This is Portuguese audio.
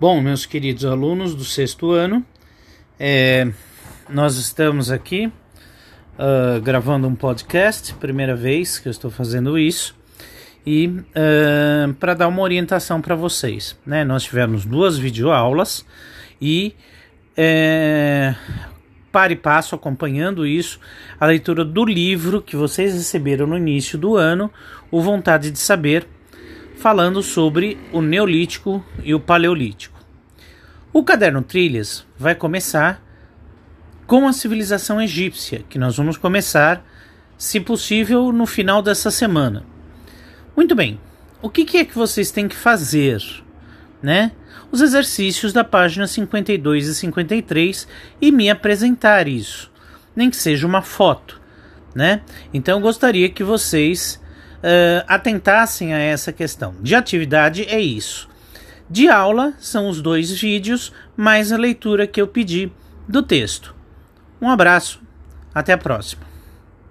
Bom, meus queridos alunos do sexto ano, é, nós estamos aqui uh, gravando um podcast, primeira vez que eu estou fazendo isso, e uh, para dar uma orientação para vocês. Né? Nós tivemos duas videoaulas e é, para e passo acompanhando isso, a leitura do livro que vocês receberam no início do ano, O Vontade de Saber falando sobre o Neolítico e o Paleolítico. O caderno Trilhas vai começar com a civilização egípcia, que nós vamos começar, se possível, no final dessa semana. Muito bem, o que, é que vocês têm que fazer? Né? Os exercícios da página 52 e 53 e me apresentar isso, nem que seja uma foto. Né? Então eu gostaria que vocês uh, atentassem a essa questão. De atividade é isso. De aula são os dois vídeos mais a leitura que eu pedi do texto. Um abraço, até a próxima.